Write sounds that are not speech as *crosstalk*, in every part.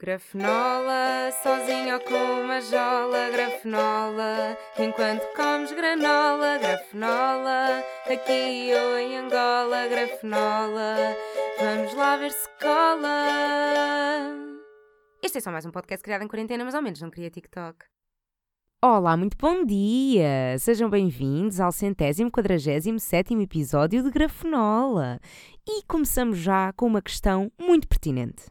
Grafenola, sozinho ou com uma jola, grafenola, enquanto comes granola, grafenola, aqui ou em Angola, grafenola, vamos lá ver se cola. Este é só mais um podcast criado em quarentena, mas ao menos não queria TikTok. Olá, muito bom dia! Sejam bem-vindos ao centésimo quadragésimo sétimo episódio de Grafenola. E começamos já com uma questão muito pertinente.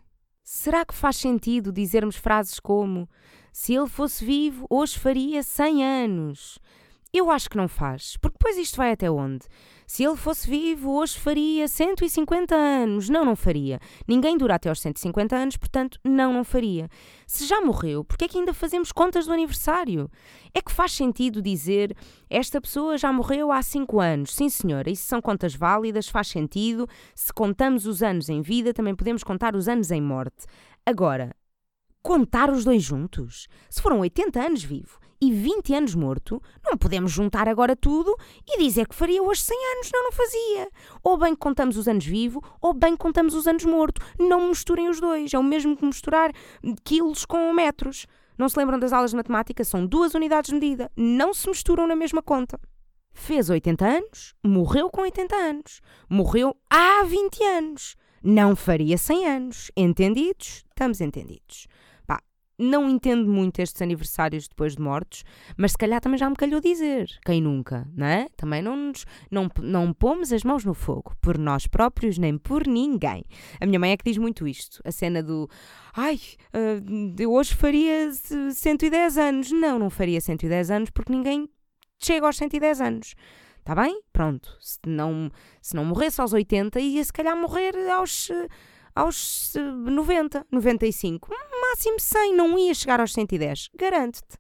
Será que faz sentido dizermos frases como se ele fosse vivo, hoje faria 100 anos? Eu acho que não faz, porque depois isto vai até onde? Se ele fosse vivo, hoje faria 150 anos. Não, não faria. Ninguém dura até aos 150 anos, portanto, não, não faria. Se já morreu, por que é que ainda fazemos contas do aniversário? É que faz sentido dizer esta pessoa já morreu há 5 anos. Sim, senhora, isso são contas válidas, faz sentido. Se contamos os anos em vida, também podemos contar os anos em morte. Agora, contar os dois juntos? Se foram 80 anos vivo e 20 anos morto, não podemos juntar agora tudo e dizer que faria hoje 100 anos. Não, não fazia. Ou bem contamos os anos vivo, ou bem contamos os anos morto. Não misturem os dois. É o mesmo que misturar quilos com metros. Não se lembram das aulas de matemática? São duas unidades de medida. Não se misturam na mesma conta. Fez 80 anos, morreu com 80 anos. Morreu há 20 anos. Não faria 100 anos. Entendidos? Estamos entendidos não entendo muito estes aniversários depois de mortos, mas se calhar também já me calhou dizer. Quem nunca, não é? Também não, nos, não, não pomos as mãos no fogo, por nós próprios nem por ninguém. A minha mãe é que diz muito isto. A cena do ai, uh, eu hoje faria 110 anos. Não, não faria 110 anos porque ninguém chega aos 110 anos. Está bem? Pronto. Se não, se não morresse aos 80, ia se calhar morrer aos aos 90, 95, máximo 100, não ia chegar aos 110, garanto-te.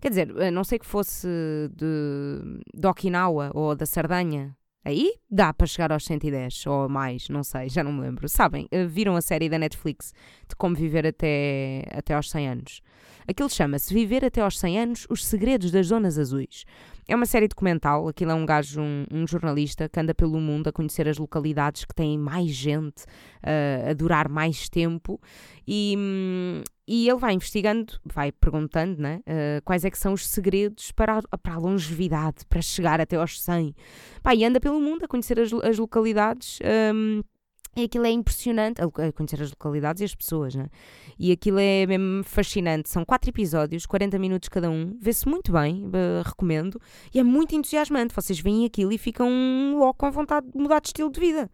Quer dizer, não sei que fosse de, de Okinawa ou da Sardanha, aí dá para chegar aos 110 ou mais, não sei, já não me lembro. Sabem, eh, viram a série da Netflix de como viver até, até aos 100 anos. Aquilo chama-se Viver até aos 100 anos, os segredos das zonas azuis. É uma série documental, aquilo é um gajo, um, um, jornalista que anda pelo mundo a conhecer as localidades que têm mais gente, uh, a durar mais tempo e, e ele vai investigando, vai perguntando né, uh, quais é que são os segredos para a, para a longevidade, para chegar até aos 100. Pá, e anda pelo mundo a conhecer as, as localidades um, e aquilo é impressionante, a conhecer as localidades e as pessoas, né? E aquilo é mesmo fascinante. São quatro episódios, 40 minutos cada um, vê-se muito bem, uh, recomendo, e é muito entusiasmante. Vocês veem aquilo e ficam logo com vontade de mudar de estilo de vida.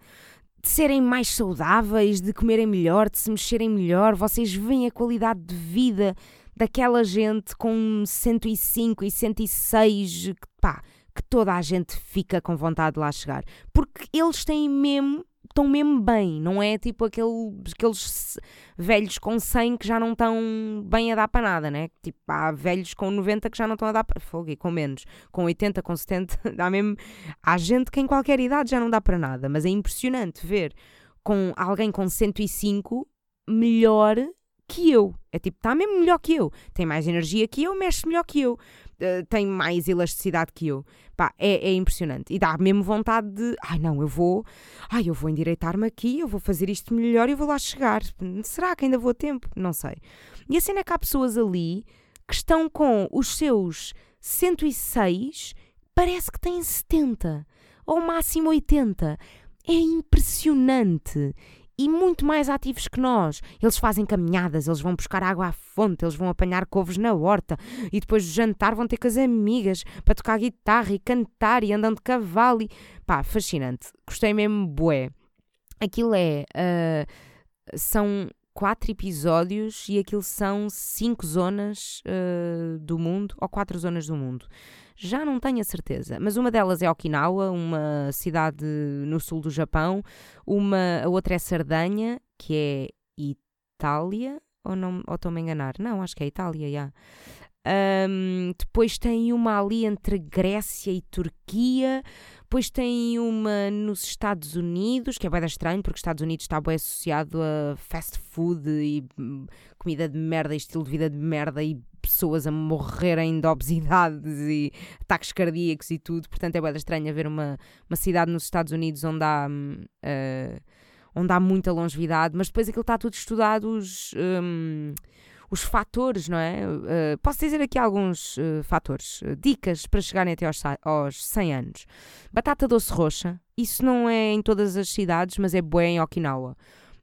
De serem mais saudáveis, de comerem melhor, de se mexerem melhor. Vocês veem a qualidade de vida daquela gente com 105 e 106, pá, que toda a gente fica com vontade de lá chegar. Porque eles têm mesmo estão mesmo bem, não é tipo aquele, aqueles velhos com 100 que já não estão bem a dar para nada, né? Tipo, há velhos com 90 que já não estão a dar para fogo e com menos, com 80, com 70, *laughs* dá mesmo. Há gente que em qualquer idade já não dá para nada, mas é impressionante ver com alguém com 105 melhor que eu. É tipo, está mesmo melhor que eu. Tem mais energia que eu, mexe melhor que eu. Uh, tem mais elasticidade que eu. Pá, é, é, impressionante. E dá mesmo vontade de, ai não, eu vou, ai eu vou endireitar-me aqui, eu vou fazer isto melhor e vou lá chegar. Será que ainda vou a tempo? Não sei. E a cena é que há pessoas ali que estão com os seus 106, parece que têm 70, ou máximo 80. É impressionante e muito mais ativos que nós. Eles fazem caminhadas, eles vão buscar água à fonte, eles vão apanhar couves na horta e depois de jantar vão ter com as amigas para tocar guitarra e cantar e andam de cavalo. E... Pá, fascinante. Gostei mesmo, bué. Aquilo é. Uh, são quatro episódios e aquilo são cinco zonas uh, do mundo, ou quatro zonas do mundo. Já não tenho a certeza, mas uma delas é Okinawa, uma cidade no sul do Japão, uma, a outra é Sardanha, que é Itália, ou, não, ou estou-me a enganar? Não, acho que é Itália, já. Um, depois tem uma ali entre Grécia e Turquia. Depois tem uma nos Estados Unidos, que é bem estranho, porque os Estados Unidos está bem associado a fast food e hum, comida de merda e estilo de vida de merda e pessoas a morrerem de obesidade e ataques cardíacos e tudo. Portanto, é bem estranho haver uma, uma cidade nos Estados Unidos onde há. Uh, onde há muita longevidade, mas depois aquilo está tudo estudado, os, um, os fatores, não é? Uh, posso dizer aqui alguns uh, fatores, uh, dicas para chegarem até aos, aos 100 anos. Batata doce roxa, isso não é em todas as cidades, mas é boa em Okinawa.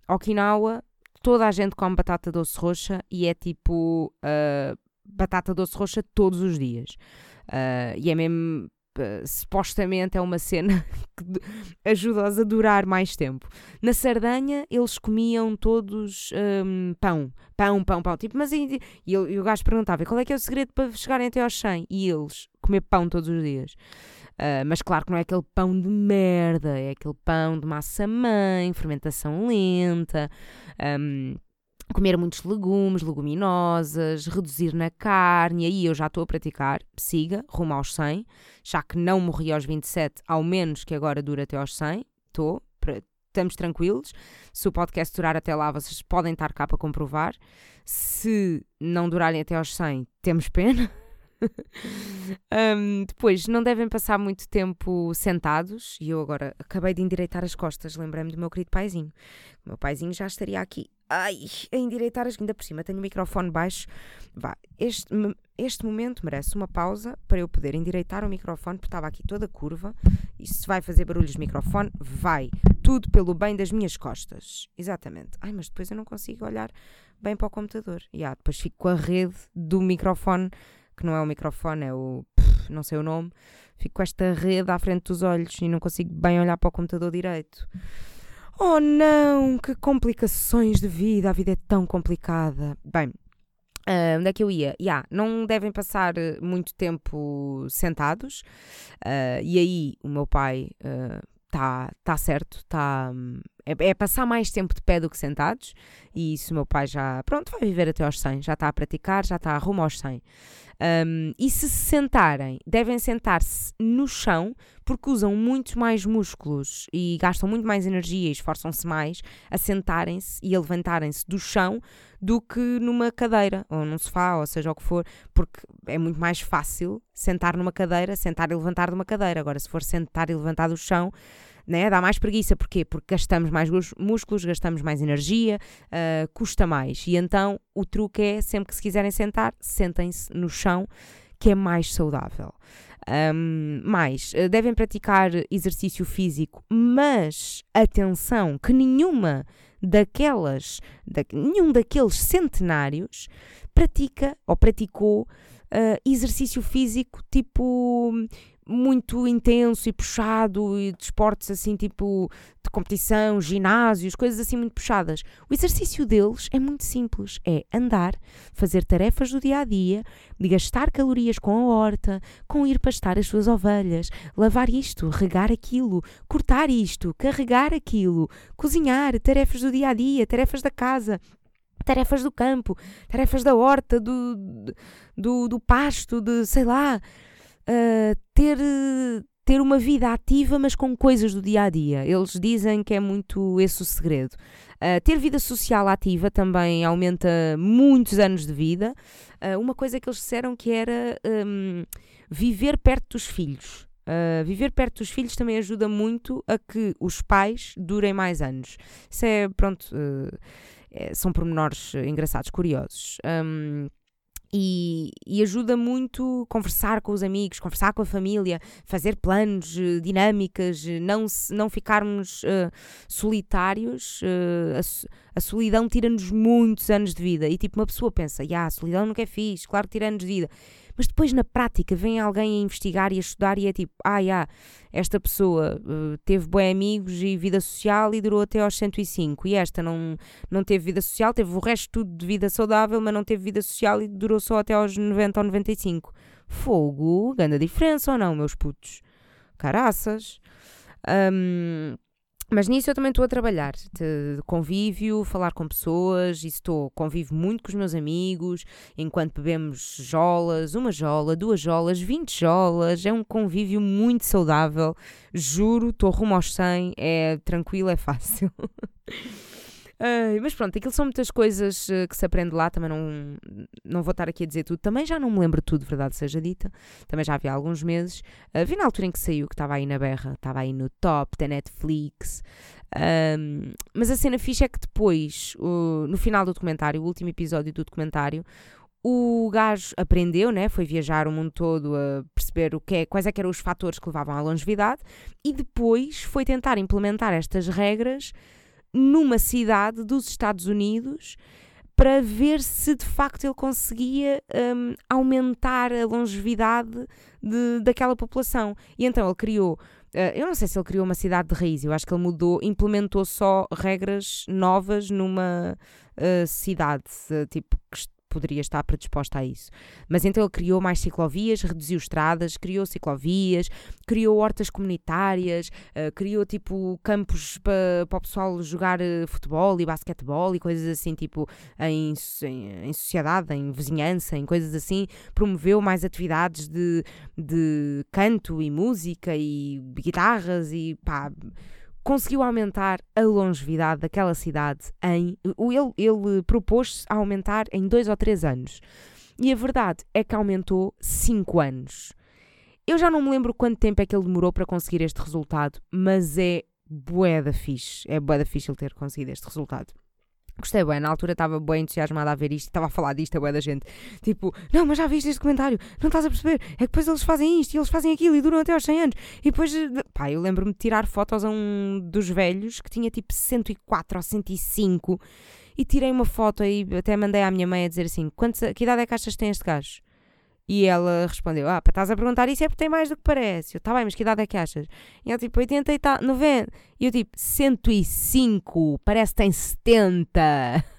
Okinawa, toda a gente come batata doce roxa e é tipo batata doce roxa todos os dias. e é mesmo supostamente é uma cena *laughs* que ajuda-os a durar mais tempo. Na Sardanha, eles comiam todos um, pão, pão, pão, pão. Tipo, mas e, e, e o gajo perguntava qual é que é o segredo para chegarem até aos 100? E eles, comer pão todos os dias. Uh, mas claro que não é aquele pão de merda, é aquele pão de massa mãe, fermentação lenta. Um, comer muitos legumes, leguminosas, reduzir na carne, aí eu já estou a praticar, siga, rumo aos 100, já que não morri aos 27, ao menos que agora dure até aos 100, estou, estamos tranquilos, se o podcast durar até lá vocês podem estar cá para comprovar, se não durarem até aos 100, temos pena, *laughs* um, depois, não devem passar muito tempo sentados. E eu agora acabei de endireitar as costas. Lembrei-me do meu querido paizinho. O meu paizinho já estaria aqui. Ai, a endireitar as. Ainda por cima, tenho o microfone baixo. Vá, este, este momento merece uma pausa para eu poder endireitar o microfone, porque estava aqui toda curva. E se vai fazer barulhos de microfone, vai. Tudo pelo bem das minhas costas. Exatamente. Ai, mas depois eu não consigo olhar bem para o computador. E ah, depois fico com a rede do microfone que não é o microfone, é o. Pff, não sei o nome. Fico com esta rede à frente dos olhos e não consigo bem olhar para o computador direito. Oh não, que complicações de vida, a vida é tão complicada. Bem, Uh, onde é que eu ia? Yeah, não devem passar muito tempo sentados. Uh, e aí o meu pai está uh, tá certo, tá, é, é, passar mais tempo de pé do que sentados. E isso o meu pai já, pronto, vai viver até aos 100. Já está a praticar, já está rumo aos 100. Um, e se se sentarem, devem sentar-se no chão porque usam muito mais músculos e gastam muito mais energia e esforçam-se mais a sentarem-se e a levantarem-se do chão do que numa cadeira ou num sofá, ou seja o que for, porque é muito mais fácil sentar numa cadeira, sentar e levantar de uma cadeira. Agora, se for sentar e levantar do chão, né? dá mais preguiça. Porquê? Porque gastamos mais músculos, gastamos mais energia, uh, custa mais. E então o truque é, sempre que se quiserem sentar, sentem-se no chão, que é mais saudável. Um, mais, uh, devem praticar exercício físico, mas atenção, que nenhuma daquelas, da, nenhum daqueles centenários pratica ou praticou uh, exercício físico tipo muito intenso e puxado e de esportes assim tipo de competição, ginásios, coisas assim muito puxadas. O exercício deles é muito simples, é andar, fazer tarefas do dia a dia, gastar calorias com a horta, com ir pastar as suas ovelhas, lavar isto, regar aquilo, cortar isto, carregar aquilo, cozinhar, tarefas do dia a dia, tarefas da casa, tarefas do campo, tarefas da horta, do, do, do pasto, de sei lá uh, ter, ter uma vida ativa, mas com coisas do dia a dia. Eles dizem que é muito esse o segredo. Uh, ter vida social ativa também aumenta muitos anos de vida. Uh, uma coisa que eles disseram que era um, viver perto dos filhos. Uh, viver perto dos filhos também ajuda muito a que os pais durem mais anos. Isso é, pronto, é, são pormenores engraçados, curiosos. Um, e, e, ajuda muito conversar com os amigos, conversar com a família, fazer planos, eh, dinâmicas, eh, não, não ficarmos uh, solitários. Uh, a, a, solidão tira-nos muitos anos de vida. E tipo, uma pessoa pensa, ah, a solidão nunca é fixe, claro que tira anos de vida. Mas depois na prática vem alguém a investigar e a estudar e é tipo, ah, yeah, esta pessoa uh, teve bons amigos e vida social e durou até aos 105 e esta não, não teve vida social, teve o resto tudo de vida saudável, mas não teve vida social e durou só até aos 90 ou 95. Fogo, grande diferença ou não, meus putos? Caraças. Um, mas nisso eu também estou a trabalhar, de convívio, falar com pessoas, e estou, convivo muito com os meus amigos, enquanto bebemos jolas, uma jola, duas jolas, vinte jolas, é um convívio muito saudável, juro, estou rumo aos 100, é tranquilo, é fácil. *laughs* Uh, mas pronto, aquilo são muitas coisas uh, que se aprende lá, também não, não vou estar aqui a dizer tudo, também já não me lembro tudo, verdade seja dita, também já havia alguns meses, uh, vi na altura em que saiu, que estava aí na berra, estava aí no top da Netflix, Um, mas a cena fixa é que depois, uh, no final do documentário, o último episódio do documentário, o gajo aprendeu, né? foi viajar o mundo todo a perceber o que é, quais é que eram os fatores que levavam à longevidade e depois foi tentar implementar estas regras numa cidade dos Estados Unidos para ver se de facto ele conseguia um, aumentar a longevidade de, daquela população. E então ele criou Uh, eu não sei se ele criou uma cidade de raiz, eu acho que ele mudou, implementou só regras novas numa uh, cidade, tipo, poderia estar predisposta a isso. Mas então ele criou mais ciclovias, reduziu estradas, criou ciclovias, criou hortas comunitárias, uh, criou tipo campos para pa o pessoal jogar uh, futebol e basquetebol e coisas assim, tipo em, em, em, sociedade, em vizinhança, em coisas assim. Promoveu mais atividades de, de canto e música e guitarras e pá conseguiu aumentar a longevidade daquela cidade em. Ele, ele propôs-se a aumentar em dois ou três anos. E a verdade é que aumentou cinco anos. Eu já não me lembro quanto tempo é que ele demorou para conseguir este resultado, mas é bué da fixe. É bué da fixe ele ter conseguido este resultado. Gostei bem, na altura estava bem entusiasmada a ver isto, estava a falar disto a bué da gente. Tipo, não, mas já viste este comentário, não estás a perceber? É que depois eles fazem isto e eles fazem aquilo e duram até aos 100 anos. E depois, eh, pá, eu lembro-me de tirar fotos a um dos velhos que tinha tipo 104 ou 105 e tirei uma foto aí, até mandei à minha mãe a dizer assim: quantos, que idade é que achas que tem este gajo? E ela respondeu: Ah, estás a perguntar isso é porque tem mais do que parece. Eu, tá bem, mas que idade é que achas? E ela tipo: 80 e tal, 90. E eu tipo: 105, parece que tem 70. *laughs*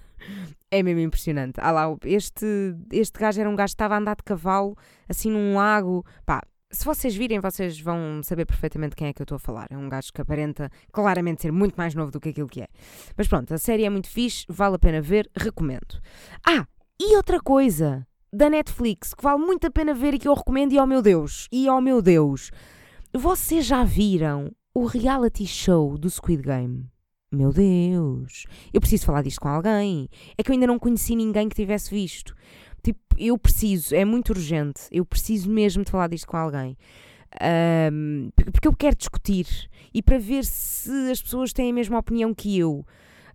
É mesmo impressionante. Ah lá, este, este gajo era um gajo que estava a andar de cavalo, assim num lago. Pá, se vocês virem, vocês vão saber perfeitamente quem é que eu estou a falar. É um gajo que aparenta claramente ser muito mais novo do que aquilo que é. Mas pronto, a série é muito fixe, vale a pena ver, recomendo. Ah, e outra coisa da Netflix que vale muito a pena ver e que eu recomendo. E oh meu Deus, e oh meu Deus, vocês já viram o reality show do Squid Game? Meu Deus, eu preciso falar disto com alguém. É que eu ainda não conheci ninguém que tivesse visto. Tipo, eu preciso, é muito urgente. Eu preciso mesmo de falar disto com alguém. Um, porque eu quero discutir e para ver se as pessoas têm a mesma opinião que eu.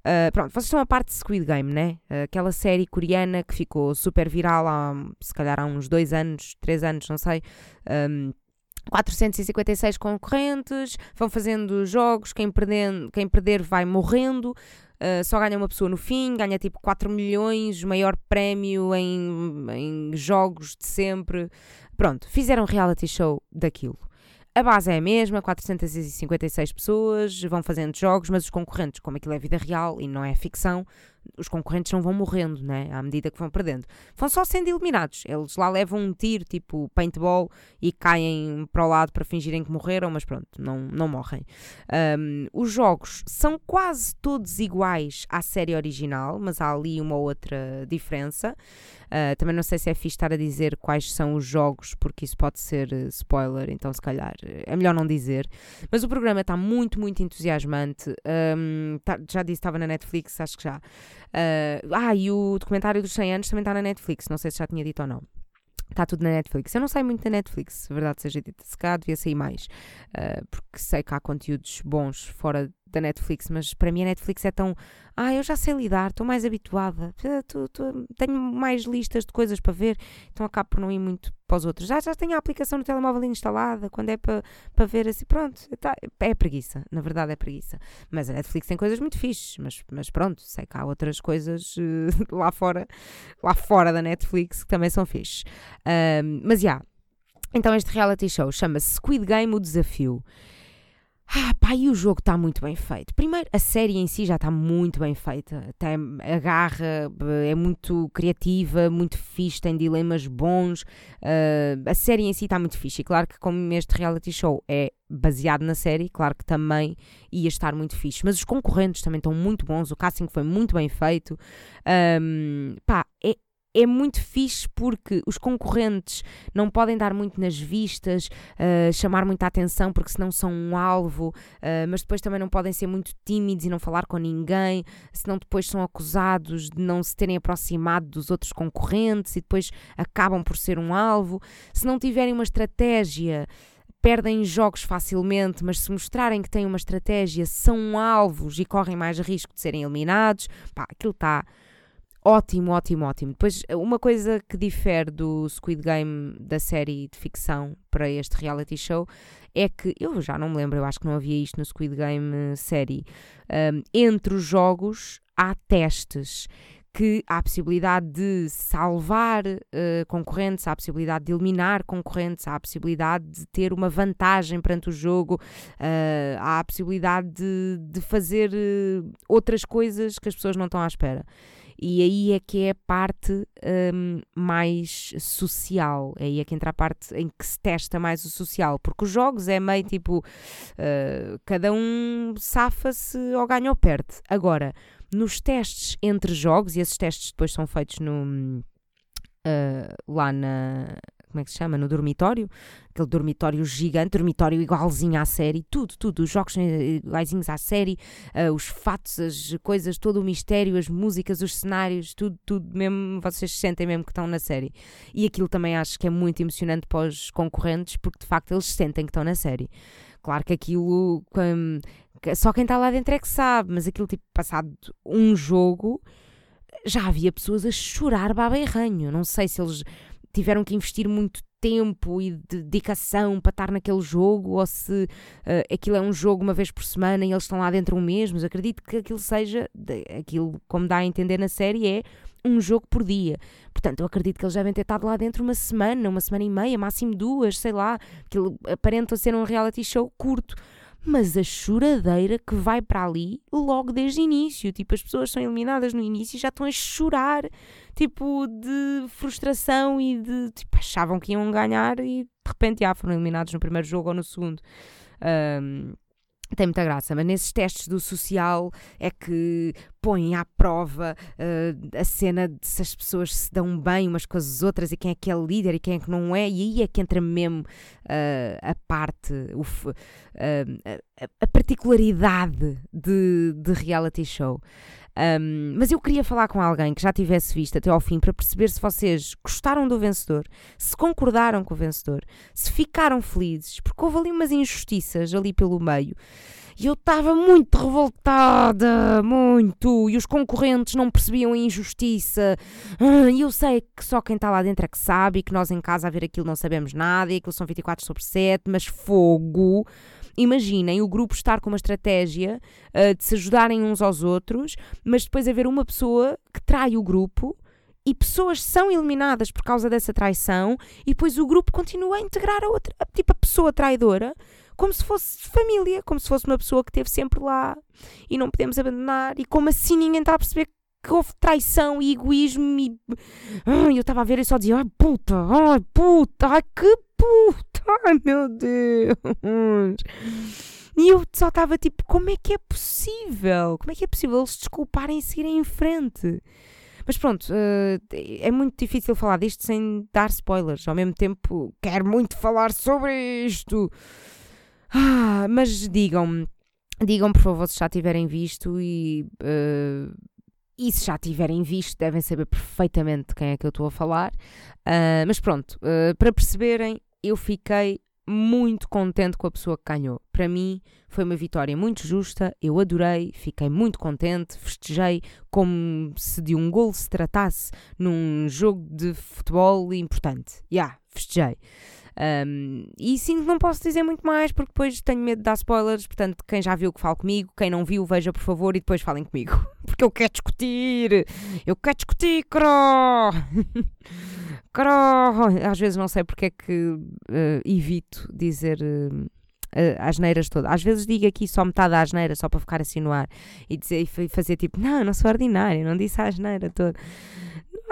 Uh, pronto, vocês são a parte de Squid Game, né? Uh, aquela série coreana que ficou super viral há, se calhar, há uns dois anos, três anos, não sei. Um, 456 concorrentes, vão fazendo jogos, quem perder, quem perder vai morrendo. Uh, só ganha uma pessoa no fim, ganha tipo 4 milhões, maior prémio em, em jogos de sempre. Pronto, fizeram um reality show daquilo. A base é a mesma, 456 pessoas, vão fazendo jogos, mas os concorrentes, como aquilo é vida real e não é ficção, os concorrentes não vão morrendo, né? À medida que vão perdendo. Vão só sendo eliminados. Eles lá levam um tiro, tipo paintball, e caem para o lado para fingirem que morreram, mas pronto, não, não morrem. Um, os jogos são quase todos iguais à série original, mas há ali uma outra diferença. Uh, também não sei se é fixe estar a dizer quais são os jogos, porque isso pode ser uh, spoiler, então se calhar é melhor não dizer. Mas o programa está muito, muito entusiasmante. Um, tá, já disse, estava na Netflix, acho que já. Uh, ah, e o documentário dos 100 anos também está na Netflix, não sei se já tinha dito ou não. Está tudo na Netflix. Eu não sei muito da Netflix, verdade seja dita. Se calhar devia sair mais. Uh, porque sei que há conteúdos bons fora da Netflix, mas para mim a Netflix é tão. Ah, eu já sei lidar, estou mais habituada, tô, tenho mais listas de coisas para ver, então acabo por não ir muito para os outros. Já, já tenho a aplicação no telemóvel instalada, quando é para, para ver assim, pronto, tá, é preguiça, na verdade é preguiça. Mas a Netflix tem coisas muito fixes, mas, mas pronto, sei que há outras coisas uh, *laughs* lá fora, lá fora da Netflix que também são fixes. Mas já. Yeah. Então este reality show chama-se Squid Game O Desafio. Ah, pá, e o jogo está muito bem feito. Primeiro, a série em si já está muito bem feita. Até a garra é muito criativa, muito fixe, tem dilemas bons. Uh, a série em si está muito fixe. E claro que, como este reality show é baseado na série, claro que também ia estar muito fixe. Mas os concorrentes também estão muito bons. O casting foi muito bem feito. Um, pá, é, é muito fixe porque os concorrentes não podem dar muito nas vistas, uh, chamar muita atenção porque senão são um alvo, uh, mas depois também não podem ser muito tímidos e não falar com ninguém, senão depois são acusados de não se terem aproximado dos outros concorrentes e depois acabam por ser um alvo. Se não tiverem uma estratégia perdem jogos facilmente, mas se mostrarem que têm uma estratégia, são alvos e correm mais risco de serem eliminados, pá, aquilo está ótimo, ótimo, ótimo. Depois, uma coisa que difere do Squid Game da série de ficção para este reality show é que, eu já não me lembro, eu acho que não havia isto no Squid Game eh, série, um, entre os jogos há testes que há a possibilidade de salvar uh, concorrentes, há a possibilidade de eliminar concorrentes, há a possibilidade de ter uma vantagem perante o jogo, uh, há a possibilidade de, de fazer uh, outras coisas que as pessoas não estão à espera. E aí é que é a parte um, mais social, aí é que entra a parte em que se testa mais o social, porque os jogos é meio tipo uh, cada um safa-se ou ganha ou perde. Agora, nos testes entre jogos, e esses testes depois são feitos no, uh, lá na. Como é que se chama? No dormitório, aquele dormitório gigante, dormitório igualzinho à série, tudo, tudo, os jogos iguaizinhos à série, uh, os fatos, as coisas, todo o mistério, as músicas, os cenários, tudo, tudo mesmo, vocês sentem mesmo que estão na série. E aquilo também acho que é muito emocionante para os concorrentes, porque de facto eles sentem que estão na série. Claro que aquilo. Um, só quem está lá dentro é que sabe, mas aquilo tipo, passado um jogo, já havia pessoas a chorar baba e ranho. Não sei se eles tiveram que investir muito tempo e dedicação para estar naquele jogo ou se uh, aquilo é um jogo uma vez por semana e eles estão lá dentro um mês, mas acredito que aquilo seja, aquilo como dá a entender na série é um jogo por dia. Portanto, eu acredito que eles devem ter estado lá dentro uma semana, uma semana e meia, máximo duas, sei lá, aquilo aparenta ser um reality show curto mas a choradeira que vai para ali logo desde o início. Tipo, as pessoas são eliminadas no início e já estão a chorar, tipo, de frustração e de. Tipo, achavam que iam ganhar e de repente já foram eliminados no primeiro jogo ou no segundo. Um, tem muita graça, mas nesses testes do social é que põem à prova uh, a cena de se as pessoas se dão bem umas com as outras e quem é que é líder e quem é que não é, e aí é que entra mesmo uh, a parte, uh, a, a, particularidade de, de reality show. Um, mas eu queria falar com alguém que já tivesse visto até ao fim para perceber se vocês gostaram do vencedor, se concordaram com o vencedor, se ficaram felizes, porque houve ali umas injustiças ali pelo meio. E eu estava muito revoltada, muito. E os concorrentes não percebiam a injustiça. Ah, e eu sei que só quem está lá dentro é que sabe e que nós em casa a ver aquilo não sabemos nada e aquilo são 24 sobre 7, mas fogo. Imaginem o grupo estar com uma estratégia uh, de se ajudarem uns aos outros, mas depois haver uma pessoa que trai o grupo e pessoas são eliminadas por causa dessa traição e depois o grupo continua a integrar a outra, a, tipo a pessoa traidora, como se fosse família, como se fosse uma pessoa que esteve sempre lá e não podemos abandonar e como assim ninguém está a perceber que houve traição e egoísmo e eu estava a ver e só dizia ai puta, ai puta, ai que puta, ai meu Deus. E eu só estava tipo, como é que é possível? Como é que é possível eles desculparem e seguirem em frente? Mas pronto, uh, é muito difícil falar disto sem dar spoilers. Ao mesmo tempo, quero muito falar sobre isto. Ah, mas digam-me, digam por favor se já tiverem visto e. Uh, e se já tiverem visto, devem saber perfeitamente de quem é que eu estou a falar. Uh, mas pronto, uh, para perceberem, eu fiquei muito contente com a pessoa que ganhou. Para mim foi uma vitória muito justa, eu adorei, fiquei muito contente, festejei como se de um gol se tratasse num jogo de futebol importante. Já, yeah, festejei. Um, e sinto que não posso dizer muito mais porque depois tenho medo de dar spoilers. Portanto, quem já viu que fale comigo, quem não viu, veja por favor e depois falem comigo. *laughs* Porque eu quero discutir, eu quero discutir, cro! *laughs* cro! Às vezes não sei porque é que uh, evito dizer. Uh, as neiras todas. Às vezes digo aqui só metade da asneira, só para ficar assim no ar e, dizer, e fazer tipo, não, não sou ordinária, não disse a asneira toda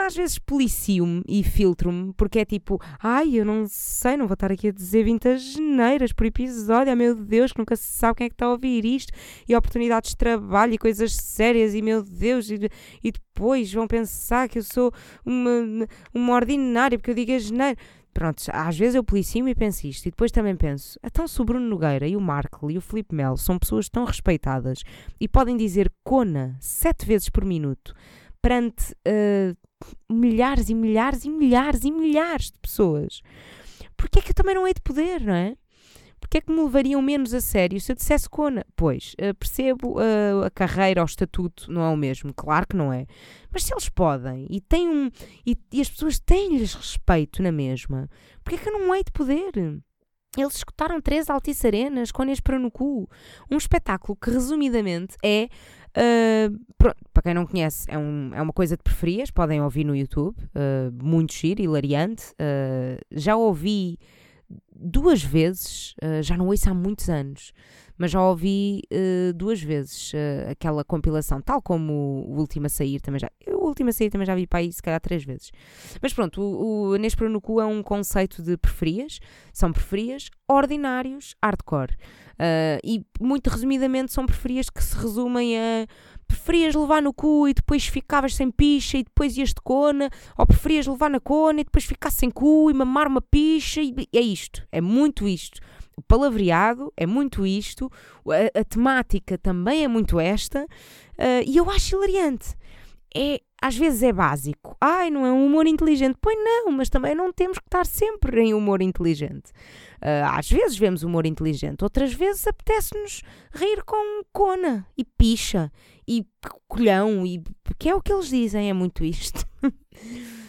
às vezes policio-me e filtro-me, porque é tipo, ai, eu não sei, não vou estar aqui a dizer 20 geneiras por episódio, ai meu Deus, que nunca se sabe quem é que está a ouvir isto, e oportunidades de trabalho e coisas sérias, e meu Deus, e, e depois vão pensar que eu sou uma, uma ordinária porque eu digo a geneira. Pronto, às vezes eu policio-me e penso isto, e depois também penso, então se o Bruno Nogueira e o Marco e o Felipe Melo são pessoas tão respeitadas e podem dizer cona sete vezes por minuto perante uh, milhares e milhares e milhares e milhares de pessoas. Porque é que eu também não hei de poder, não é? Porque é que me levariam menos a sério se eu dissesse Kona? Pois, uh, percebo uh, a carreira, o estatuto, não é o mesmo. Claro que não é. Mas se eles podem e têm um. e, e as pessoas têm-lhes respeito na mesma, porque é que eu não hei de poder? Eles escutaram três Altice Arenas com para no cu. Um espetáculo que, resumidamente, é. Uh, pronto, para quem não conhece, é, um, é uma coisa de preferias, podem ouvir no YouTube. Uh, muito giro, hilariante. Uh, já ouvi duas vezes, já não ouço há muitos anos mas já ouvi uh, duas vezes uh, aquela compilação, tal como o, último a sair também já. O último a sair também já vi para aí, se calhar, três vezes. Mas pronto, o, o no Cu é um conceito de preferias, são preferias ordinários hardcore. Uh, e muito resumidamente são preferias que se resumem a preferias levar no cu e depois ficavas sem picha e depois ias de cona, ou preferias levar na cona e depois ficar sem cu e mamar uma picha, e é isto, é muito isto o palavreado é muito isto, a, a temática também é muito esta, uh, e eu acho hilariante. É, às vezes é básico. Ai, não é um humor inteligente. Pois não, mas também não temos que estar sempre em humor inteligente. Uh, às vezes vemos humor inteligente, outras vezes apetece-nos rir com cona e picha e colhão, e, que é o que eles dizem, é muito isto. *laughs*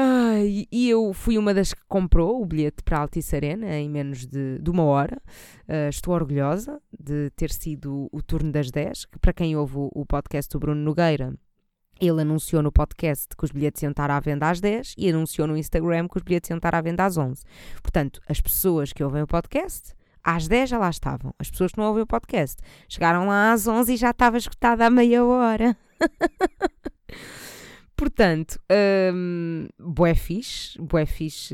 Ai, e eu fui uma das que comprou o bilhete para a Altice Arena em menos de, de uma hora. Uh, estou orgulhosa de ter sido o turno das 10, que para quem ouve o, o podcast do Bruno Nogueira, ele anunciou no podcast que os bilhetes iam estar à venda às 10 e anunciou no Instagram que os bilhetes iam estar à venda às 11. Portanto, as pessoas que ouvem o podcast, às 10 já lá estavam. As pessoas que não ouvem o podcast chegaram lá às 11 e já estava escutada há meia hora. *laughs* Portanto, um, bué fixe, bué fixe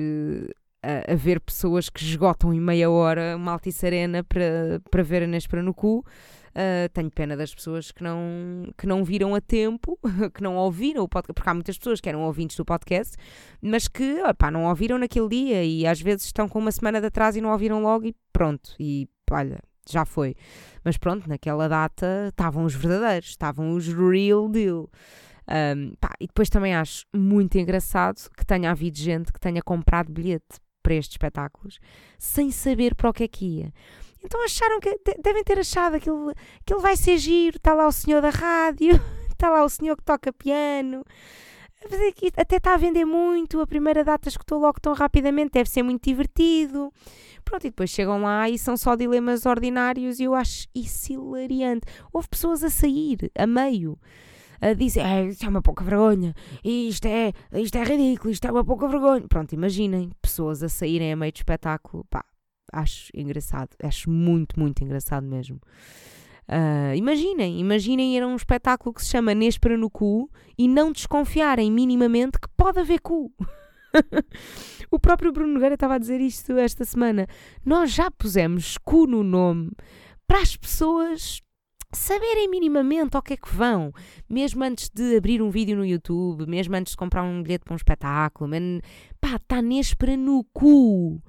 uh, a, ver pessoas que esgotam em meia hora uma Altice Arena para, para ver a Nespera no cu. Uh, tenho pena das pessoas que não, que não viram a tempo, *laughs* que não ouviram o podcast, porque há muitas pessoas que eram ouvintes do podcast, mas que opá, não ouviram naquele dia e às vezes estão com uma semana de atraso e não ouviram logo e pronto. E olha, já foi. Mas pronto, naquela data estavam os verdadeiros, estavam os real deal. Um, pá, e depois também acho muito engraçado que tenha havido gente que tenha comprado bilhete para estes espetáculos sem saber para o que é que ia. Então acharam que devem ter achado que ele, que ele vai ser giro, está lá o senhor da rádio, está *laughs* lá o senhor que toca piano. Até está a vender muito, a primeira data escutou logo tão rapidamente, deve ser muito divertido. Pronto, e depois chegam lá e são só dilemas ordinários e eu acho isso hilariante. Houve pessoas a sair, a meio a dizer é, isto é uma pouca vergonha, isto é, isto é ridículo, isto é uma pouca vergonha. Pronto, imaginem pessoas a saírem a meio de espetáculo, pá, acho engraçado, acho muito, muito engraçado mesmo. Uh, imaginem, imaginem ir a um espetáculo que se chama Néspera no cu e não desconfiarem minimamente que pode haver cu. *laughs* o próprio Bruno Nogueira estava a dizer isto esta semana. Nós já pusemos cu no nome para as pessoas saberem minimamente ao que é que vão, mesmo antes de abrir um vídeo no YouTube, mesmo antes de comprar um bilhete para um espetáculo, man, pá, está Nespera no cu.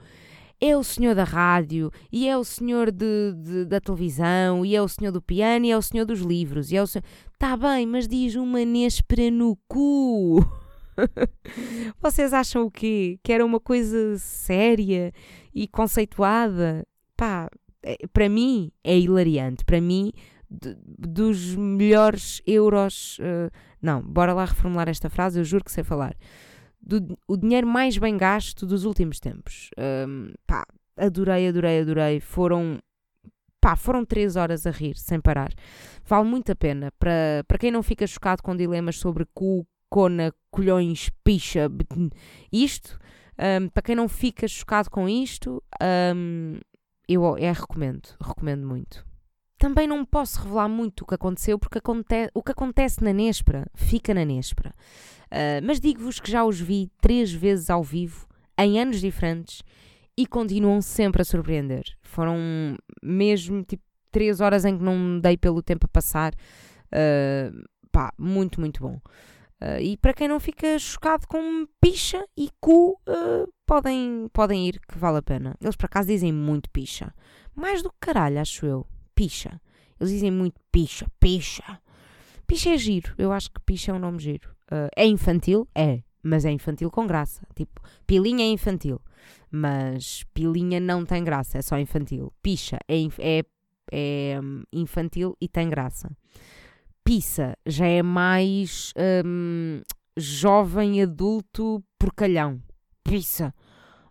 É o senhor da rádio, e é o senhor de, de, da televisão, e é o senhor do piano, e é o senhor dos livros, e é o senhor... Tá bem, mas diz uma Nespera no cu. *laughs* Vocês acham o quê? Que era uma coisa séria e conceituada? Pá, é, para mim é hilariante. Para mim de, dos melhores euros. Uh, não, bora lá reformular esta frase, eu juro que sei falar. Do, o dinheiro mais bem gasto dos últimos tempos. Um, pá, adorei, adorei, adorei. Foram. Pá, foram três horas a rir, sem parar. Vale muito a pena. Para, para quem não fica chocado com dilemas sobre cu, cona, colhões, picha, isto, um, para quem não fica chocado com isto, um, eu é, recomendo, recomendo muito. Também não posso revelar muito o que aconteceu, porque aconte o que acontece na Nespra fica na Nespra. Uh, mas digo-vos que já os vi três vezes ao vivo, em anos diferentes, e continuam sempre a surpreender. Foram mesmo tipo três horas em que não dei pelo tempo a passar. Uh, pá, muito, muito bom. Uh, e para quem não fica chocado com picha e cu, uh, podem, podem ir, que vale a pena. Eles por acaso dizem muito picha. Mais do que caralho, acho eu picha. Eles dizem muito picha, picha. Picha é giro. Eu acho que picha é um nome giro. Uh, é infantil? É. mas é infantil com graça. Tipo, pilinha é infantil, mas pilinha não tem graça, é só infantil. Picha é, é, é hum, infantil e tem graça. Pissa já é mais hum, jovem adulto porcalhão. Pissa.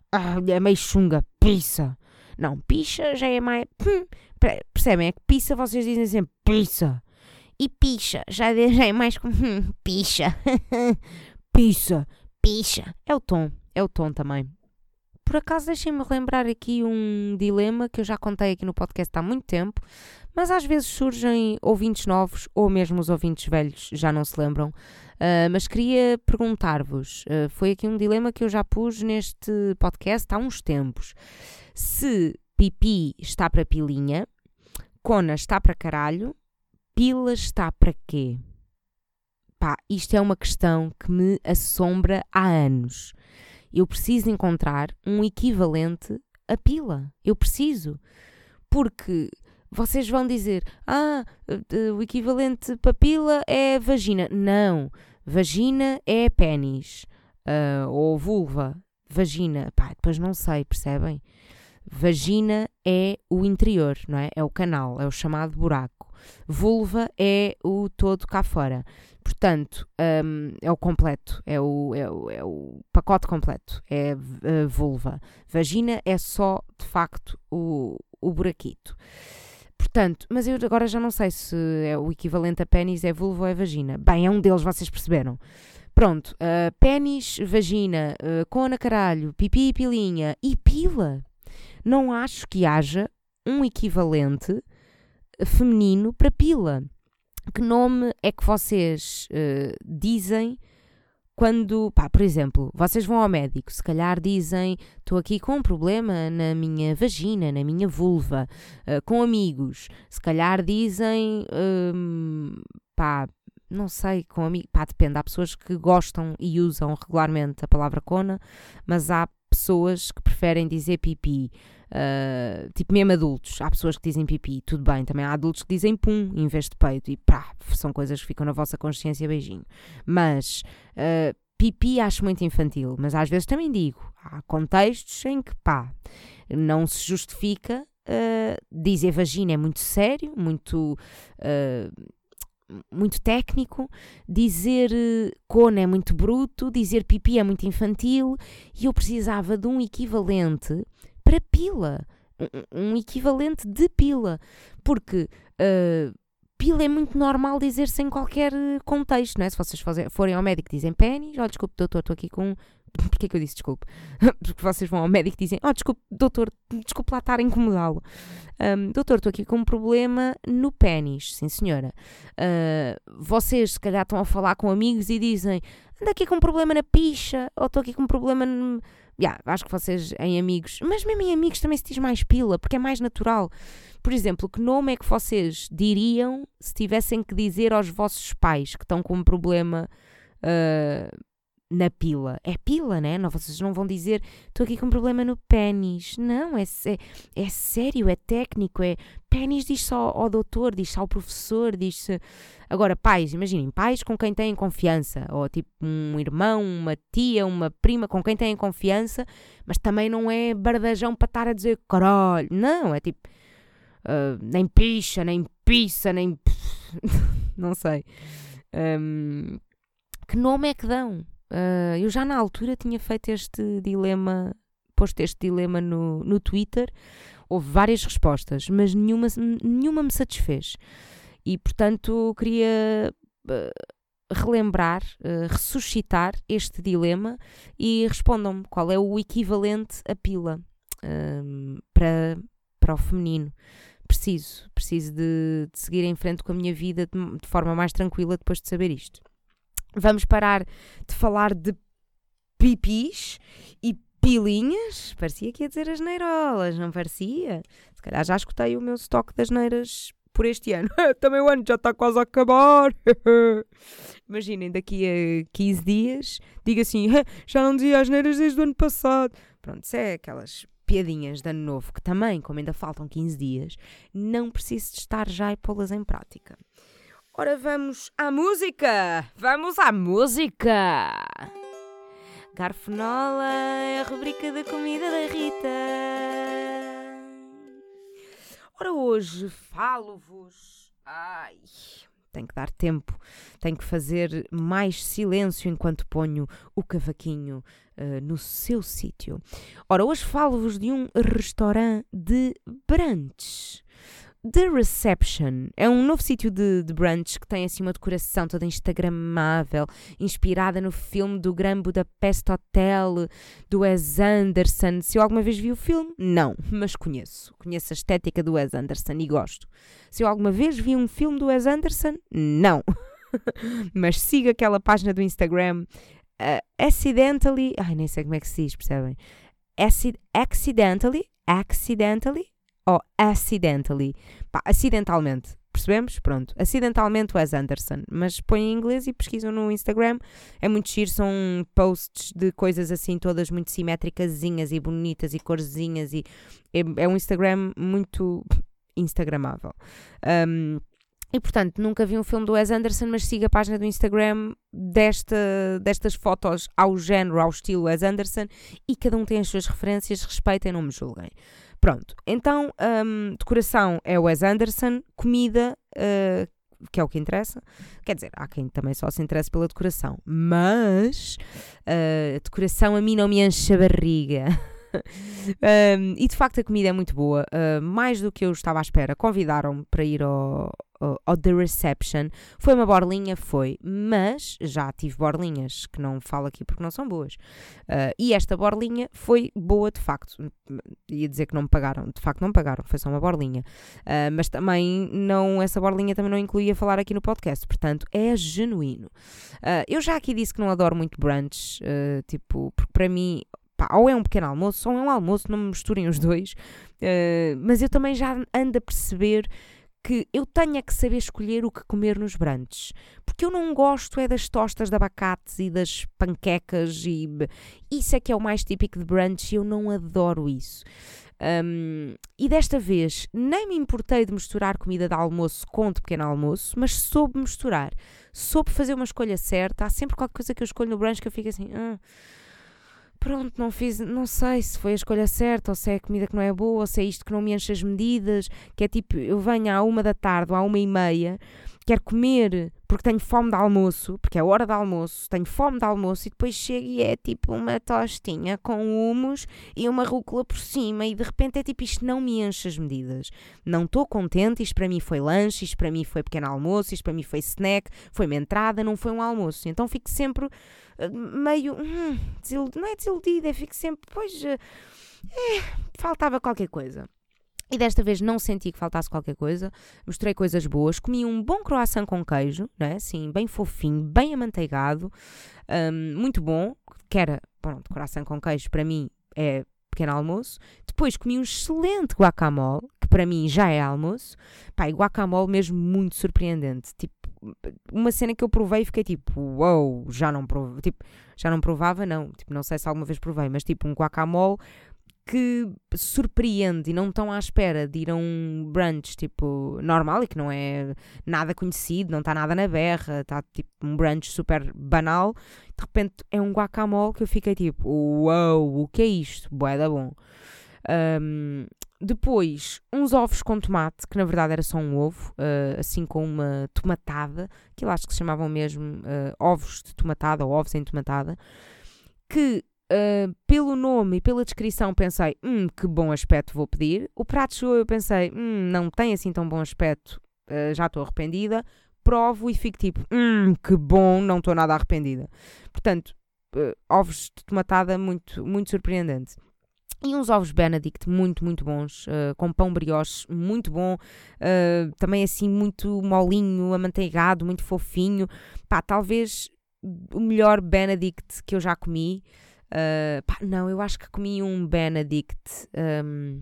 Ah, é meio chunga. Pissa. Não, picha já é mais. Percebem? É que pissa vocês dizem sempre pissa. E picha já, é mais como. Hum, picha. *laughs* pissa. Picha. É o tom. É o tom também. Por acaso, deixem-me relembrar aqui um dilema que eu já contei aqui no podcast há muito tempo, mas às vezes surgem ouvintes novos ou mesmo os ouvintes velhos já não se lembram. Uh, mas queria perguntar-vos: uh, foi aqui um dilema que eu já pus neste podcast há uns tempos. Se pipi está para pilinha, cona está para caralho, pila está para quê? Pá, isto é uma questão que me assombra há anos eu preciso encontrar um equivalente a pila. Eu preciso. Porque vocês vão dizer: ah, eh, o equivalente para pila é vagina. Não. Vagina é pênis. Uh, ou vulva. Vagina. Pá, depois não sei, percebem? Vagina é o interior, não é? É o canal, é o chamado buraco. Vulva é o todo cá fora. Portanto, um, é o completo, é o, é o, é o pacote completo, é a vulva. Vagina é só, de facto, o, o buraquito. Portanto, mas eu agora já não sei se é o equivalente a pênis é vulva ou é vagina. Bem, é um deles, vocês perceberam. Pronto, uh, pênis, vagina, uh, cona, caralho, pipi, pilinha e pila. Não acho que haja um equivalente feminino para pila. Que nome é que vocês uh, dizem quando, pá, por exemplo, vocês vão ao médico, se calhar dizem estou aqui com um problema na minha vagina, na minha vulva, uh, com amigos, se calhar dizem, um, pá, não sei, com amigos, pá, depende, há pessoas que gostam e usam regularmente a palavra cona, mas há pessoas que preferem dizer pipi. Uh, tipo, mesmo adultos. Há pessoas que dizem pipi, tudo bem. Também há adultos que dizem pum em vez de peito. E pá, são coisas que ficam na vossa consciência, beijinho. Mas uh, pipi acho muito infantil. Mas às vezes também digo. Há contextos em que pá, não se justifica. Uh, dizer vagina é muito sério, muito muito técnico, dizer cona é muito bruto, dizer pipi é muito infantil e eu precisava de um equivalente para pila. Um, um equivalente de pila. Porque uh, pila é muito normal dizer sem qualquer contexto, não é? Se vocês forem ao médico dizem pênis, olha, desculpe, doutor, estou aqui com. *laughs* Porquê que eu disse desculpe? *laughs* Porque vocês vão ao médico e dizem, oh, desculpe, doutor, desculpe lá estar a incomodá-lo. Um, doutor, estou aqui com um problema no pênis, sim senhora. Uh, vocês se calhar estão a falar com amigos e dizem, ando aqui com um problema na picha, ou estou aqui com um problema no yeah, acho que vocês em amigos, mas mesmo em amigos também se diz mais pila, porque é mais natural. Por exemplo, que nome é que vocês diriam se tivessem que dizer aos vossos pais que estão com um problema uh, na pila. É pila, né? Não, vocês não vão dizer estou aqui com um problema no pênis. Não, é, é, é sério, é técnico. É pênis diz só ao doutor, diz ao professor, diz Agora, pais, imaginem, pais com quem têm confiança, ou tipo um irmão, uma tia, uma prima com quem têm confiança, mas também não é bardajão para estar a dizer caralho. Não, é tipo. Uh, nem picha, nem pizza, nem. *laughs* não sei. Um, que nome é que dão? Uh, eu já na altura tinha feito este dilema, posto este dilema no, no Twitter. Houve várias respostas, mas nenhuma, nenhuma me satisfez. E portanto queria uh, relembrar, uh, ressuscitar este dilema e respondam-me qual é o equivalente a pila para, para o feminino preciso, preciso de, de, seguir em frente com a minha vida de, de, forma mais tranquila depois de saber isto. Vamos parar de falar de pipis e pilinhas. Parecia que ia dizer as neirolas, não parecia? Se calhar já escutei o meu estoque das neiras por este ano. *laughs* Também o ano já está quase a acabar. *laughs* Imaginem, daqui a 15 dias, diga assim: já não dizia as neiras desde o ano passado. Pronto, isso é aquelas piadinhas de ano novo que também, como ainda faltam 15 dias, não preciso de estar já e pô-las em prática. Ora, vamos à música! Vamos à música! Garfonola é a rubrica da comida da Rita. Ora, hoje falo-vos. Ai, tenho que dar tempo, tenho que fazer mais silêncio enquanto ponho o cavaquinho uh, no seu sítio. Ora, hoje falo-vos de um restaurante de brunch. The Reception é um novo sítio de, de brunch que tem assim uma decoração toda instagramável, inspirada no filme do Gran Budapest Hotel, do Wes Anderson. Se eu alguma vez vi o filme, não, *laughs* mas conheço. Conheço a estética do Wes Anderson e gosto. Se eu alguma vez vi um filme do Wes Anderson, não. *laughs* mas siga aquela página do Instagram uh, Accidentally, ai nem sei como é que se diz, percebem? Acid, accidentally, accidentally ou accidentally. Pá, acidentalmente. Percebemos? Pronto. Acidentalmente Wes Anderson. Mas põem em inglês e pesquisam no Instagram. É muito giro. São posts de coisas assim, todas muito simétricas e bonitas e corzinhas. E é, é um Instagram muito *laughs* Instagramável. Um, e portanto, nunca vi um filme do Wes Anderson, mas siga a página do Instagram desta, destas fotos ao género, ao estilo Wes Anderson e cada um tem as suas referências, respeitem, não me julguem. Pronto, então, um, decoração é Wes Anderson, comida, uh, que é o que interessa. Quer dizer, há quem também só se interesse pela decoração, mas uh, a decoração a mim não me enche a barriga. *laughs* *laughs* um, e de facto a comida é muito boa, uh, mais do que eu estava à espera. Convidaram-me para ir ao, ao, The Reception. Foi uma borlinha? Foi, mas já tive borlinhas que não falo aqui porque não são boas. Uh, e esta borlinha foi boa de facto. Ia dizer que não me pagaram, de facto não me pagaram, foi só uma borlinha. Uh, mas também não, essa borlinha também não incluía falar aqui no podcast, portanto é genuíno. Eu já aqui disse que não adoro muito brunch, tipo, porque para mim Pá, ou é um pequeno almoço, ou é um almoço, não me misturem os dois. Uh, mas eu também já ando a perceber que eu tenha que saber escolher o que comer nos brunches. Porque eu não gosto é das tostas de abacates e das panquecas e isso é que é o mais típico de brunch e eu não adoro isso. Um, e desta vez nem me importei de misturar comida de almoço com de pequeno almoço, mas soube misturar, soube fazer uma escolha certa. Há sempre qualquer coisa que eu escolho no brunch que eu fico assim. Ah, pronto, não fiz, não sei se foi a escolha certa, ou se é a comida que não é boa, ou se é isto que não me enche as medidas, que é tipo, eu venho à uma da tarde ou à uma e meia, quero comer porque tenho fome de almoço, porque é hora de almoço, tenho fome de almoço e depois chego e é tipo uma tostinha com humus e uma rúcula por cima e de repente é tipo isto não me enche as medidas. Não estou contente, isto para mim foi lanche, isto para mim foi pequeno almoço, isto para mim foi snack, foi-me entrada, não foi um almoço. Então fico sempre uh, meio, hum, não é desiludida, fico sempre, pois, é, faltava qualquer coisa. E desta vez não senti que faltasse qualquer coisa. Mostrei coisas boas. Comi um bom croissant com queijo, né? assim, bem fofinho, bem amanteigado. Um, muito bom. Que era, pronto, croissant com queijo para mim é pequeno almoço. Depois comi um excelente guacamole, que para mim já é almoço. E guacamole mesmo muito surpreendente. Tipo, uma cena que eu provei e fiquei tipo, uau, wow, já não provava. Tipo, já não provava, não. Tipo, não sei se alguma vez provei, mas tipo, um guacamole que surpreende e não estão à espera de ir a um brunch tipo normal e que não é nada conhecido, não está nada na berra, está tipo um brunch super banal, de repente é um guacamole que eu fiquei tipo, uau, o que é isto? Bué da bom. Um, depois, uns ovos com tomate, que na verdade era só um ovo, uh, assim com uma tomatada, que eu acho que se chamavam mesmo uh, ovos de tomatada ou ovos em tomatada, que Uh, pelo nome e pela descrição pensei, hum, que bom aspecto vou pedir. O prato chegou eu pensei, hum, não tem assim tão bom aspecto, uh, já estou arrependida. Provo e fico tipo, hum, que bom, não estou nada arrependida. Portanto, uh, ovos de tomatada muito, muito surpreendente. E uns ovos Benedict muito, muito bons, com pão brioche muito bom, também assim muito molinho, amanteigado, muito fofinho. Pá, talvez o melhor Benedict que eu já comi. Uh, pá, não, eu acho que comi um Benedict. Um,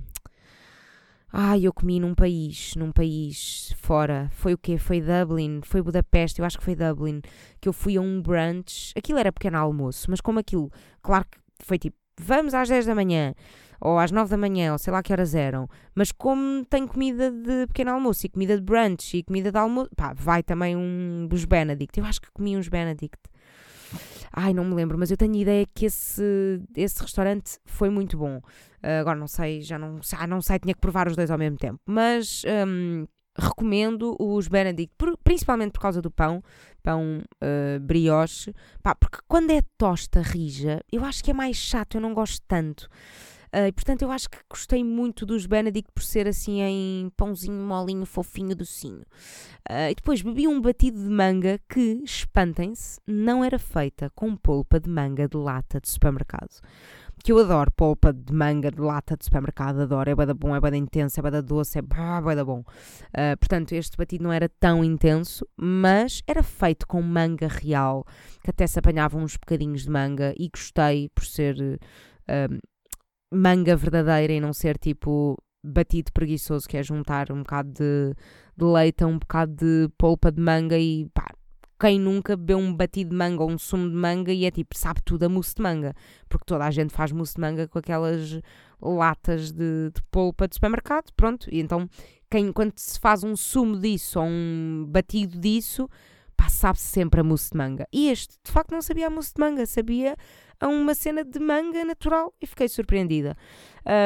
ai, eu comi num país, num país fora. Foi o quê? Foi Dublin, foi Budapeste, eu acho que foi Dublin, que eu fui a um brunch. Aquilo era pequeno almoço, mas como aquilo, claro que foi tipo, vamos às 10 da manhã, ou às 9 da manhã, ou sei lá que horas eram. Mas como tem comida de pequeno almoço e comida de brunch e comida de almoço, pá, vai também um dos Benedict. Eu acho que comi uns Benedict. Ai, não me lembro, mas eu tenho ideia que esse, esse restaurante foi muito bom. Uh, agora não sei, já não, ah, não sei, tinha que provar os dois ao mesmo tempo. Mas um, recomendo os Benedict, principalmente por causa do pão, pão uh, brioche, pá, porque quando é tosta rija, eu acho que é mais chato, eu não gosto tanto. Uh, e portanto eu acho que gostei muito dos Benedict por ser assim em pãozinho molinho, fofinho, docinho. Uh, e depois bebi um batido de manga que, espantem-se, não era feita com polpa de manga de lata de supermercado que eu adoro polpa de manga de lata de supermercado, adoro, é bada bom, é bada intenso, é bada doce, é bada bom. Uh, portanto, este batido não era tão intenso, mas era feito com manga real, que até se apanhavam uns bocadinhos de manga e gostei por ser manga verdadeira e não ser tipo batido preguiçoso, que é juntar um bocado de, de leite a um bocado de polpa de manga e pá, quem nunca bebeu um batido de manga ou um sumo de manga e é tipo, sabe tudo a mousse de manga, porque toda a gente faz mousse de manga com aquelas latas de, de polpa de supermercado, pronto, e então quem, quando se faz um sumo disso ou um batido disso, pá, sabe -se sempre a mousse de manga. E este, de facto, não sabia a mousse de manga, sabia a uma cena de manga natural e fiquei surpreendida.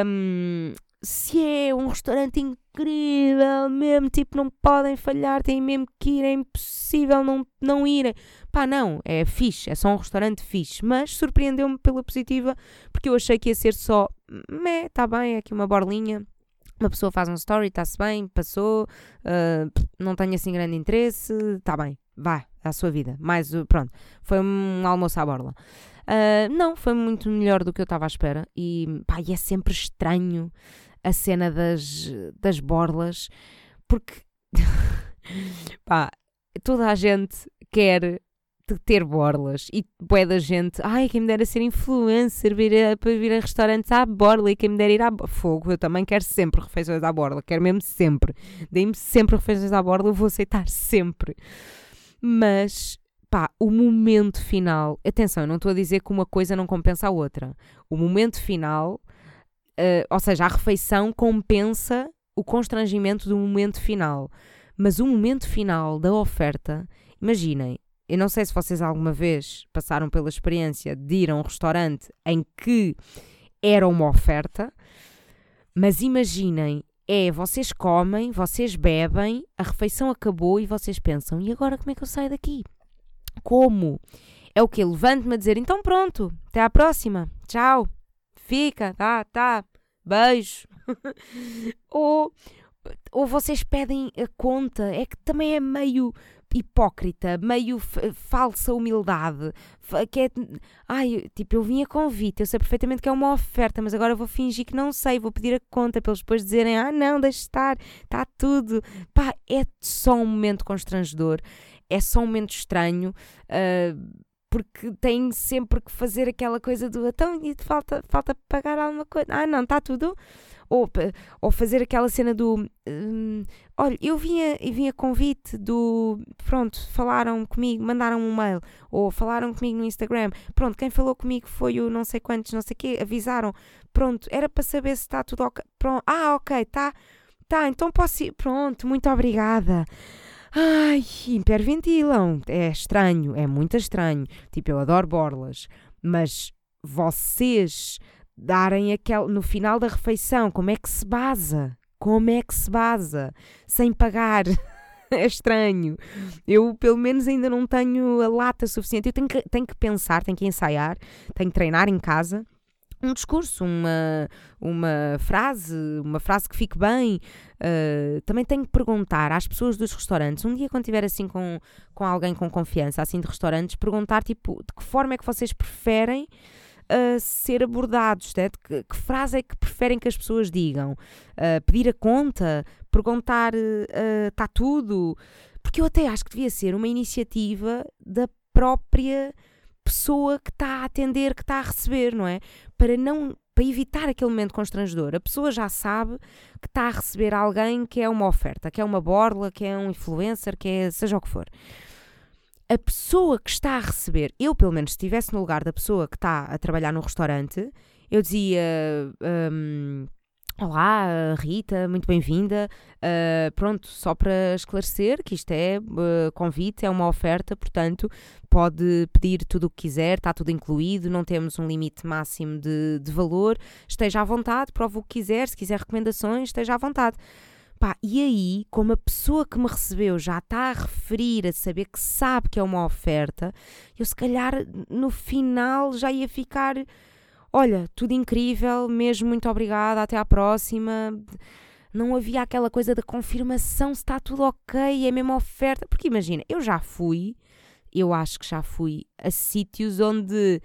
Um, se é um restaurante incrível mesmo, tipo, não podem falhar, têm mesmo que ir, é impossível não, não irem. Pá, não, é fixe, é só um restaurante fixe, mas surpreendeu-me pela positiva, porque eu achei que ia ser só, meh, tá bem, é aqui uma borlinha, uma pessoa faz um story, está-se bem, passou, uh, não tenho assim grande interesse, está bem, vá, à sua vida. Mais, pronto, foi um almoço à borla. Uh, não, foi muito melhor do que eu estava à espera. E, pá, e é sempre estranho a cena das, das borlas, porque *laughs* pá, toda a gente quer ter borlas. E bué da gente, ai, quem me dera ser influencer para vir a restaurantes à borla e quem me dera ir à fogo, eu também quero sempre refeições à borla, quero mesmo sempre, deem-me sempre refeições à borla, eu vou aceitar sempre. Mas, pá, o momento final, atenção, eu não estou a dizer que uma coisa não compensa a outra, o momento final Uh, ou seja, a refeição compensa o constrangimento do momento final. Mas o momento final da oferta, imaginem, eu não sei se vocês alguma vez passaram pela experiência de ir a um restaurante em que era uma oferta, mas imaginem, é vocês comem, vocês bebem, a refeição acabou e vocês pensam: e agora como é que eu saio daqui? Como? É o que? Levanto-me a dizer: então pronto, até à próxima, tchau fica, tá, tá, beijo. *laughs* ou, ou vocês pedem a conta, é que também é meio hipócrita, meio falsa humildade. Que é, ai, tipo, eu vim a convite, eu sei perfeitamente que é uma oferta, mas agora vou fingir que não sei, vou pedir a conta para eles depois dizerem: ah, não, deixe estar, está tudo. Pá, é só um momento constrangedor, é só um momento estranho. Uh, porque tem sempre que fazer aquela coisa do então e falta, falta pagar alguma coisa. Ah, não, está tudo. Ou, ou fazer aquela cena do hum, olha, eu vinha, eu vinha convite do pronto, falaram comigo, mandaram um mail, ou falaram comigo no Instagram, pronto, quem falou comigo foi o não sei quantos, não sei quê, avisaram, pronto, era para saber se está tudo ok. Pronto, ah, ok, tá, tá, então posso ir, pronto, muito obrigada. Ai, hiperventilam. É estranho, é muito estranho. Tipo, eu adoro borlas, mas vocês darem aquele no final da refeição, como é que se baza? Como é que se baza? Sem pagar. *laughs* é estranho. Eu, pelo menos, ainda não tenho a lata suficiente. Eu tenho que, tenho que pensar, tenho que ensaiar, tenho que treinar em casa um discurso, uma, uma frase, uma frase que fique bem. Uh, também tenho que perguntar às pessoas dos restaurantes, um dia quando estiver assim com, com alguém com confiança, assim de restaurantes, perguntar tipo, de que forma é que vocês preferem uh, ser abordados, né? que, que, frase é que preferem que as pessoas digam? Uh, pedir a conta? Perguntar está tudo? Porque eu até acho que devia ser uma iniciativa da própria pessoa que está a atender, que está a receber, não é? Para não para evitar aquele momento constrangedor. A pessoa já sabe que está a receber alguém que é uma oferta, que é uma borla, que é um influencer, que é seja o que for. A pessoa que está a receber, eu pelo menos se estivesse no lugar da pessoa que está a trabalhar no restaurante, eu dizia: um, Olá, Rita, muito bem-vinda. Uh, pronto, só para esclarecer que isto é uh, convite, é uma oferta, portanto, pode pedir tudo o que quiser, está tudo incluído, não temos um limite máximo de, de valor. Esteja à vontade, prova o que quiser, se quiser recomendações, esteja à vontade. Pá, e aí, como a pessoa que me recebeu já está a referir, a saber que sabe que é uma oferta, eu se calhar no final já ia ficar olha, tudo incrível, mesmo muito obrigada, até à próxima. Não havia aquela coisa da confirmação se está tudo ok, é mesmo oferta. Porque imagina, eu já fui, eu acho que já fui a sítios onde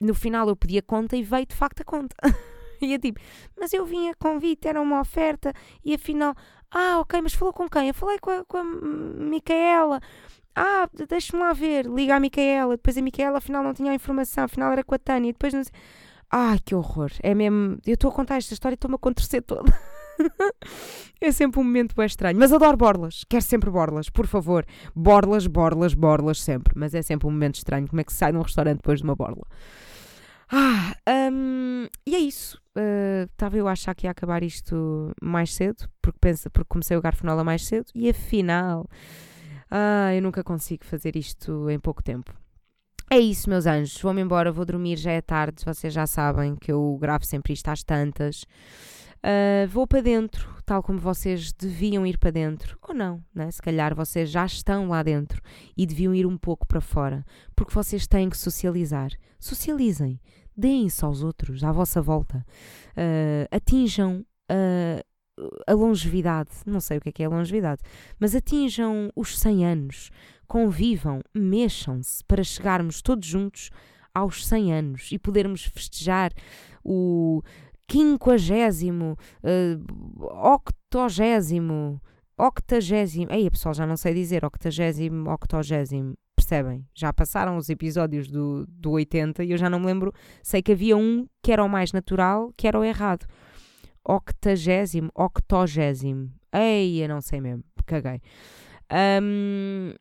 no final eu pedi a conta e veio de facto a conta. *laughs* e é tipo, mas eu vim a convite, era uma oferta, e afinal, ah, ok, mas falou com quem? Eu falei com a, com a Micaela. Ah, deixa-me lá ver, liga à Micaela. Depois a Micaela afinal não tinha a informação, afinal era com a Tânia. Depois não sei. Ai, que horror. É mesmo. Eu estou a contar esta história e estou-me a contorcer toda. *laughs* *laughs* é sempre um momento bem estranho. Mas adoro borlas. Quero sempre borlas, por favor. Borlas, borlas, borlas, sempre. Mas é sempre um momento estranho. Como é que se sai de um restaurante depois de uma borla? Ah, um, e é isso. Estava uh, eu a achar que ia acabar isto mais cedo, porque, pensa, porque comecei o garfonola mais cedo, e afinal, ah, eu nunca consigo fazer isto em pouco tempo. É isso, meus anjos. Vou-me embora, vou dormir, já é tarde. Vocês já sabem que eu gravo sempre isto às tantas. Uh, vou para dentro, tal como vocês deviam ir para dentro. Ou não, né? se calhar vocês já estão lá dentro e deviam ir um pouco para fora. Porque vocês têm que socializar. Socializem. Deem-se aos outros, à vossa volta. Uh, atinjam uh, a longevidade. Não sei o que é que é a longevidade. Mas atinjam os 100 anos convivam, mexam-se para chegarmos todos juntos aos 100 anos e podermos festejar o quinquagésimo, uh, octogésimo, octagésimo, aí pessoal já não sei dizer, octagésimo, octogésimo, percebem? Já passaram os episódios do, do 80 e eu já não me lembro, sei que havia um que era o mais natural, que era o errado. Octagésimo, octogésimo, ei, eu não sei mesmo, caguei. Um,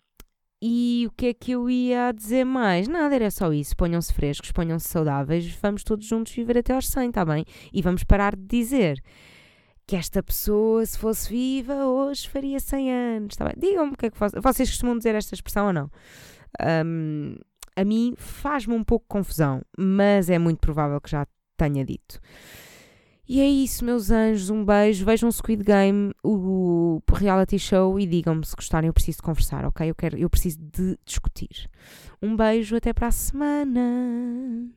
e o que é que eu ia dizer mais? Nada, era só isso. Ponham-se frescos, ponham-se saudáveis, vamos todos juntos viver até aos 100, está bem? E vamos parar de dizer que esta pessoa, se fosse viva, hoje faria 100 anos, está bem? Digam-me o que é que vocês, vocês costumam dizer esta expressão ou não? Um, a mim faz-me um pouco confusão, mas é muito provável que já tenha dito. E é isso, meus anjos. Um beijo. Vejam Squid Game, o, o reality show, e digam-me se gostarem. Eu preciso de conversar, ok? Eu, quero, eu preciso de discutir. Um beijo, até para a semana.